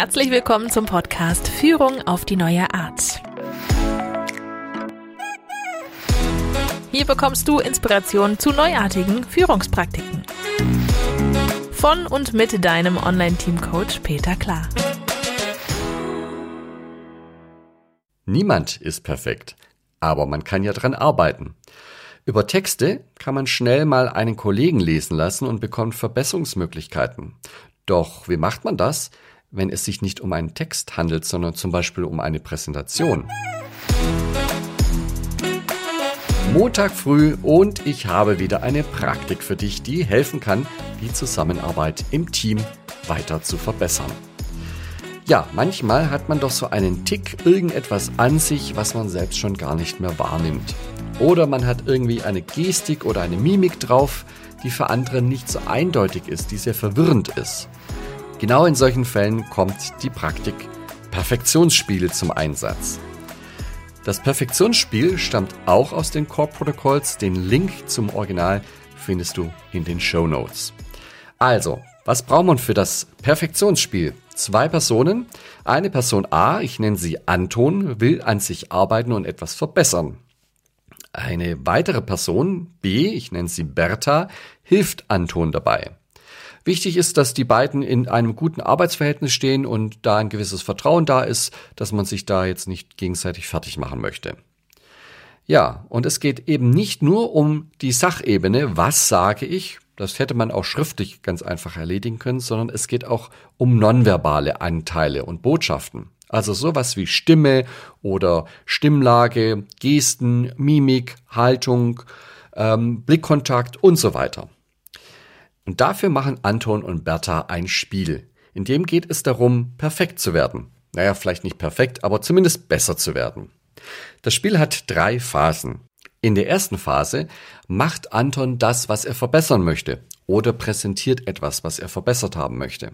Herzlich willkommen zum Podcast Führung auf die neue Art. Hier bekommst du Inspiration zu neuartigen Führungspraktiken. Von und mit deinem Online-Team-Coach Peter Klar. Niemand ist perfekt, aber man kann ja dran arbeiten. Über Texte kann man schnell mal einen Kollegen lesen lassen und bekommt Verbesserungsmöglichkeiten. Doch wie macht man das, wenn es sich nicht um einen Text handelt, sondern zum Beispiel um eine Präsentation? Montag früh und ich habe wieder eine Praktik für dich, die helfen kann, die Zusammenarbeit im Team weiter zu verbessern. Ja, manchmal hat man doch so einen Tick irgendetwas an sich, was man selbst schon gar nicht mehr wahrnimmt. Oder man hat irgendwie eine Gestik oder eine Mimik drauf, die für andere nicht so eindeutig ist, die sehr verwirrend ist. Genau in solchen Fällen kommt die Praktik Perfektionsspiel zum Einsatz. Das Perfektionsspiel stammt auch aus den Core Protocols. Den Link zum Original findest du in den Show Notes. Also, was braucht man für das Perfektionsspiel? Zwei Personen. Eine Person A, ich nenne sie Anton, will an sich arbeiten und etwas verbessern. Eine weitere Person, B, ich nenne sie Bertha, hilft Anton dabei. Wichtig ist, dass die beiden in einem guten Arbeitsverhältnis stehen und da ein gewisses Vertrauen da ist, dass man sich da jetzt nicht gegenseitig fertig machen möchte. Ja, und es geht eben nicht nur um die Sachebene, was sage ich, das hätte man auch schriftlich ganz einfach erledigen können, sondern es geht auch um nonverbale Anteile und Botschaften. Also sowas wie Stimme oder Stimmlage, Gesten, Mimik, Haltung, ähm, Blickkontakt und so weiter. Und dafür machen Anton und Bertha ein Spiel. In dem geht es darum, perfekt zu werden. Naja, vielleicht nicht perfekt, aber zumindest besser zu werden. Das Spiel hat drei Phasen. In der ersten Phase macht Anton das, was er verbessern möchte oder präsentiert etwas, was er verbessert haben möchte.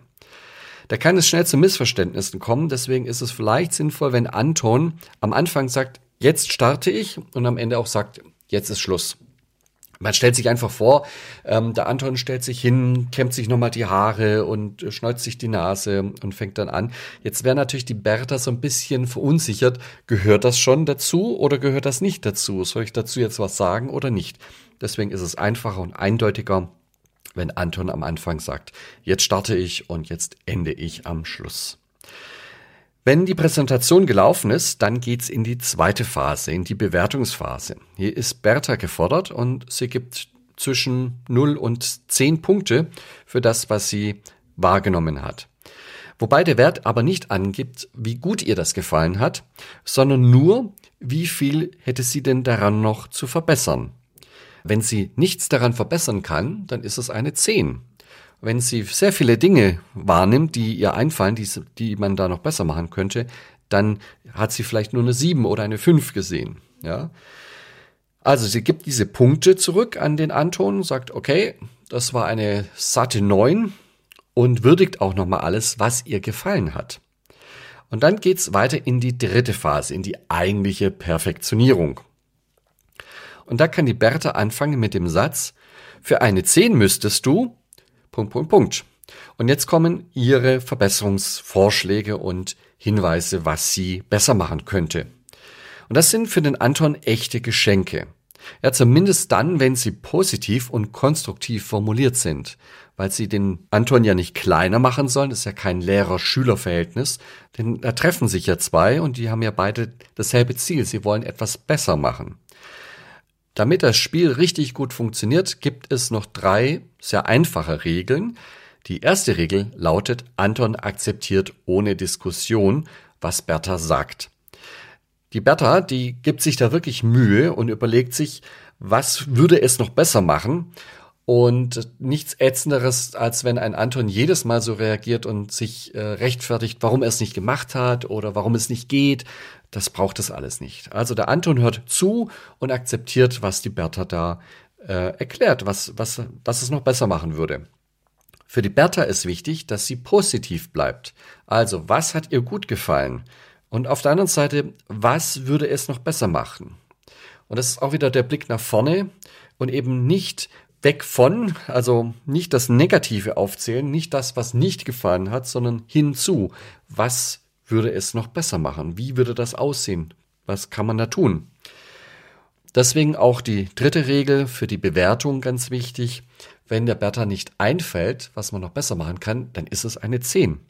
Da kann es schnell zu Missverständnissen kommen, deswegen ist es vielleicht sinnvoll, wenn Anton am Anfang sagt, jetzt starte ich und am Ende auch sagt, jetzt ist Schluss. Man stellt sich einfach vor, ähm, der Anton stellt sich hin, kämmt sich nochmal die Haare und äh, schneuzt sich die Nase und fängt dann an. Jetzt wäre natürlich die Bertha so ein bisschen verunsichert. Gehört das schon dazu oder gehört das nicht dazu? Soll ich dazu jetzt was sagen oder nicht? Deswegen ist es einfacher und eindeutiger, wenn Anton am Anfang sagt, jetzt starte ich und jetzt ende ich am Schluss. Wenn die Präsentation gelaufen ist, dann geht's in die zweite Phase, in die Bewertungsphase. Hier ist Bertha gefordert und sie gibt zwischen 0 und 10 Punkte für das, was sie wahrgenommen hat. Wobei der Wert aber nicht angibt, wie gut ihr das gefallen hat, sondern nur, wie viel hätte sie denn daran noch zu verbessern. Wenn sie nichts daran verbessern kann, dann ist es eine 10 wenn sie sehr viele Dinge wahrnimmt, die ihr einfallen, die, die man da noch besser machen könnte, dann hat sie vielleicht nur eine 7 oder eine 5 gesehen. Ja? Also sie gibt diese Punkte zurück an den Anton, sagt, okay, das war eine satte 9 und würdigt auch nochmal alles, was ihr gefallen hat. Und dann geht's weiter in die dritte Phase, in die eigentliche Perfektionierung. Und da kann die Bertha anfangen mit dem Satz, für eine 10 müsstest du, Punkt, Punkt, Punkt. Und jetzt kommen Ihre Verbesserungsvorschläge und Hinweise, was sie besser machen könnte. Und das sind für den Anton echte Geschenke. Ja, zumindest dann, wenn sie positiv und konstruktiv formuliert sind, weil sie den Anton ja nicht kleiner machen sollen, das ist ja kein Lehrer-Schüler-Verhältnis, denn da treffen sich ja zwei und die haben ja beide dasselbe Ziel, sie wollen etwas besser machen. Damit das Spiel richtig gut funktioniert, gibt es noch drei sehr einfache Regeln. Die erste Regel lautet, Anton akzeptiert ohne Diskussion, was Bertha sagt. Die Bertha, die gibt sich da wirklich Mühe und überlegt sich, was würde es noch besser machen und nichts ätzenderes, als wenn ein Anton jedes Mal so reagiert und sich äh, rechtfertigt, warum er es nicht gemacht hat oder warum es nicht geht. Das braucht es alles nicht. Also der Anton hört zu und akzeptiert, was die Bertha da äh, erklärt, was, was, was es noch besser machen würde. Für die Bertha ist wichtig, dass sie positiv bleibt. Also, was hat ihr gut gefallen? Und auf der anderen Seite, was würde es noch besser machen? Und das ist auch wieder der Blick nach vorne und eben nicht, weg von, also nicht das Negative aufzählen, nicht das, was nicht gefallen hat, sondern hinzu, was würde es noch besser machen? Wie würde das aussehen? Was kann man da tun? Deswegen auch die dritte Regel für die Bewertung ganz wichtig. Wenn der Bertha nicht einfällt, was man noch besser machen kann, dann ist es eine 10.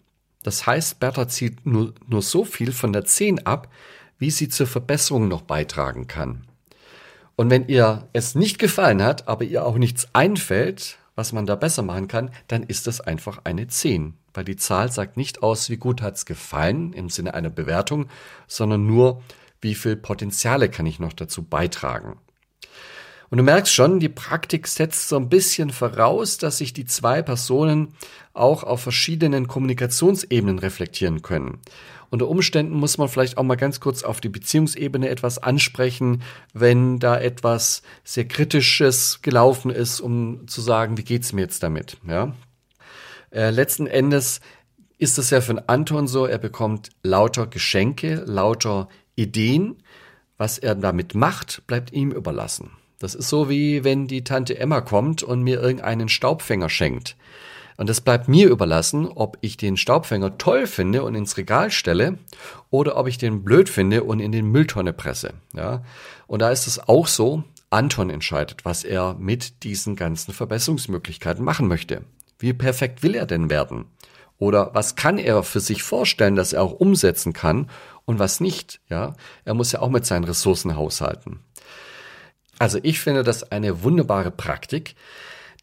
Das heißt, Bertha zieht nur, nur so viel von der 10 ab, wie sie zur Verbesserung noch beitragen kann. Und wenn ihr es nicht gefallen hat, aber ihr auch nichts einfällt, was man da besser machen kann, dann ist das einfach eine 10. Weil die Zahl sagt nicht aus, wie gut hat's gefallen im Sinne einer Bewertung, sondern nur, wie viel Potenziale kann ich noch dazu beitragen. Und du merkst schon, die Praktik setzt so ein bisschen voraus, dass sich die zwei Personen auch auf verschiedenen Kommunikationsebenen reflektieren können. Unter Umständen muss man vielleicht auch mal ganz kurz auf die Beziehungsebene etwas ansprechen, wenn da etwas sehr Kritisches gelaufen ist, um zu sagen, wie geht's mir jetzt damit, ja. Äh, letzten Endes ist es ja für Anton so, er bekommt lauter Geschenke, lauter Ideen. Was er damit macht, bleibt ihm überlassen. Das ist so wie wenn die Tante Emma kommt und mir irgendeinen Staubfänger schenkt. Und es bleibt mir überlassen, ob ich den Staubfänger toll finde und ins Regal stelle oder ob ich den blöd finde und in den Mülltonne presse. Ja? Und da ist es auch so, Anton entscheidet, was er mit diesen ganzen Verbesserungsmöglichkeiten machen möchte. Wie perfekt will er denn werden? Oder was kann er für sich vorstellen, dass er auch umsetzen kann und was nicht? Ja, er muss ja auch mit seinen Ressourcen haushalten. Also ich finde das eine wunderbare Praktik.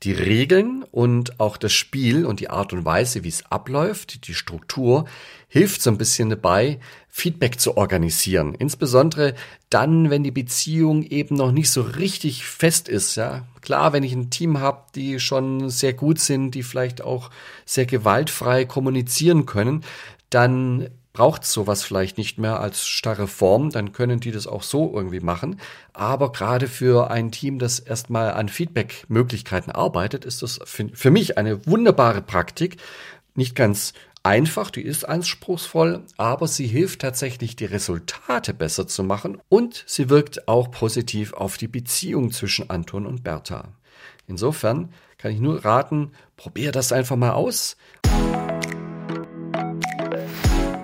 Die Regeln und auch das Spiel und die Art und Weise, wie es abläuft, die Struktur, hilft so ein bisschen dabei, Feedback zu organisieren. Insbesondere dann, wenn die Beziehung eben noch nicht so richtig fest ist. Ja, klar, wenn ich ein Team habe, die schon sehr gut sind, die vielleicht auch sehr gewaltfrei kommunizieren können, dann braucht sowas vielleicht nicht mehr als starre Form, dann können die das auch so irgendwie machen. Aber gerade für ein Team, das erstmal an Feedback-Möglichkeiten arbeitet, ist das für mich eine wunderbare Praktik. Nicht ganz einfach, die ist anspruchsvoll, aber sie hilft tatsächlich, die Resultate besser zu machen und sie wirkt auch positiv auf die Beziehung zwischen Anton und Bertha. Insofern kann ich nur raten, probier das einfach mal aus.